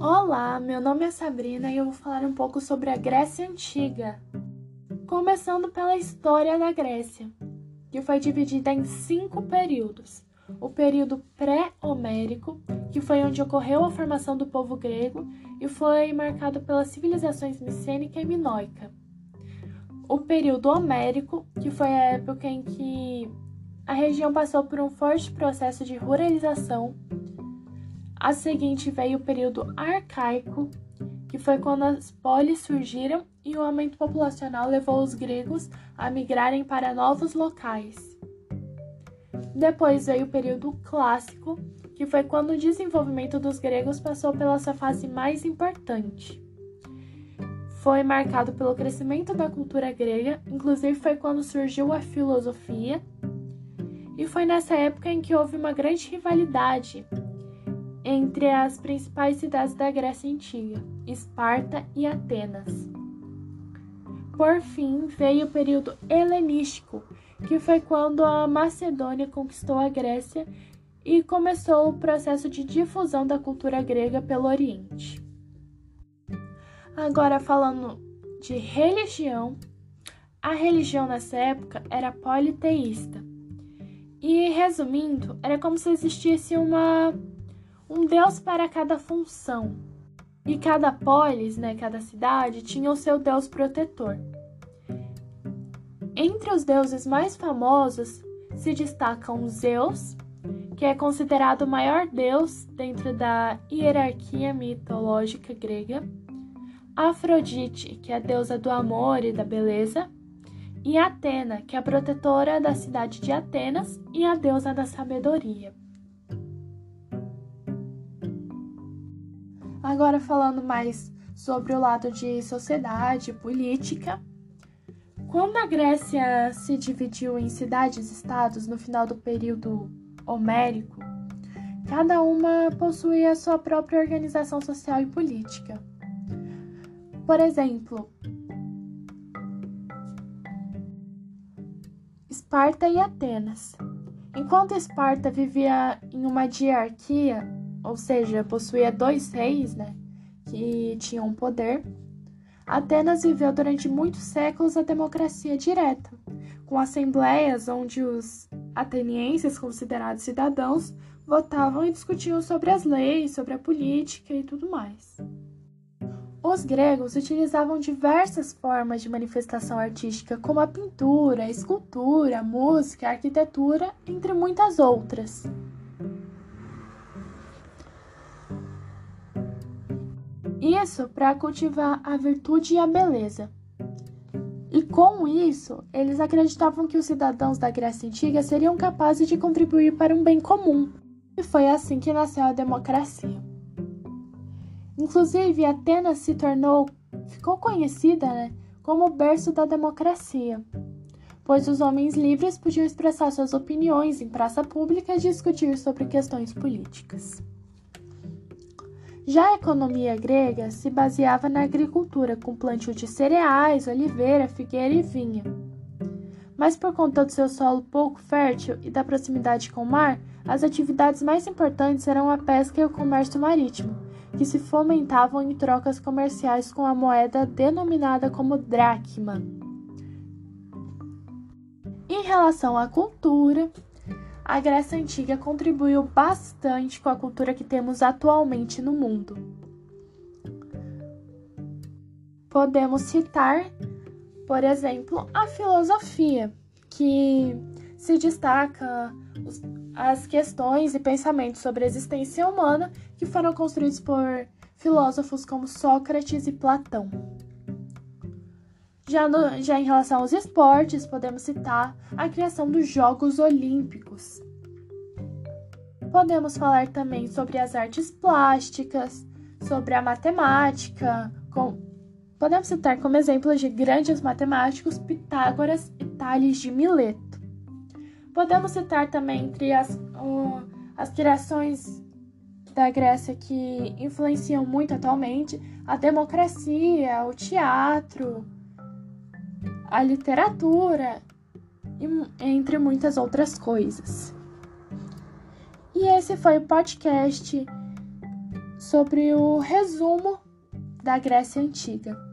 Olá, meu nome é Sabrina e eu vou falar um pouco sobre a Grécia Antiga. Começando pela história da Grécia, que foi dividida em cinco períodos. O período pré-homérico, que foi onde ocorreu a formação do povo grego e foi marcado pelas civilizações micênica e minoica. O período homérico, que foi a época em que a região passou por um forte processo de ruralização a seguinte veio o período arcaico, que foi quando as polis surgiram e o aumento populacional levou os gregos a migrarem para novos locais. Depois veio o período clássico, que foi quando o desenvolvimento dos gregos passou pela sua fase mais importante. Foi marcado pelo crescimento da cultura grega, inclusive foi quando surgiu a filosofia, e foi nessa época em que houve uma grande rivalidade entre as principais cidades da Grécia Antiga, Esparta e Atenas. Por fim, veio o período helenístico, que foi quando a Macedônia conquistou a Grécia e começou o processo de difusão da cultura grega pelo Oriente. Agora, falando de religião, a religião nessa época era politeísta. E resumindo, era como se existisse uma um deus para cada função. E cada polis, né, cada cidade, tinha o seu deus protetor. Entre os deuses mais famosos se destacam Zeus, que é considerado o maior deus dentro da hierarquia mitológica grega, Afrodite, que é a deusa do amor e da beleza, e Atena, que é a protetora da cidade de Atenas e a deusa da sabedoria. Agora falando mais sobre o lado de sociedade, política. Quando a Grécia se dividiu em cidades-estados no final do período homérico, cada uma possuía sua própria organização social e política. Por exemplo, Esparta e Atenas. Enquanto Esparta vivia em uma diarquia, ou seja, possuía dois reis, né, que tinham poder. Atenas viveu durante muitos séculos a democracia direta, com assembleias onde os atenienses, considerados cidadãos, votavam e discutiam sobre as leis, sobre a política e tudo mais. Os gregos utilizavam diversas formas de manifestação artística, como a pintura, a escultura, a música, a arquitetura, entre muitas outras. Isso para cultivar a virtude e a beleza. E com isso, eles acreditavam que os cidadãos da Grécia Antiga seriam capazes de contribuir para um bem comum. E foi assim que nasceu a democracia. Inclusive, Atenas se tornou, ficou conhecida né, como o berço da democracia, pois os homens livres podiam expressar suas opiniões em praça pública e discutir sobre questões políticas. Já a economia grega se baseava na agricultura, com plantio de cereais, oliveira, figueira e vinha. Mas por conta do seu solo pouco fértil e da proximidade com o mar, as atividades mais importantes eram a pesca e o comércio marítimo, que se fomentavam em trocas comerciais com a moeda denominada como dracma. Em relação à cultura, a Grécia Antiga contribuiu bastante com a cultura que temos atualmente no mundo. Podemos citar, por exemplo, a filosofia, que se destaca as questões e pensamentos sobre a existência humana que foram construídos por filósofos como Sócrates e Platão. Já, no, já em relação aos esportes, podemos citar a criação dos Jogos Olímpicos. Podemos falar também sobre as artes plásticas, sobre a matemática, com... podemos citar como exemplos de grandes matemáticos Pitágoras e Tales de Mileto. Podemos citar também entre as, uh, as criações da Grécia que influenciam muito atualmente a democracia, o teatro, a literatura, entre muitas outras coisas. E esse foi o podcast sobre o resumo da Grécia Antiga.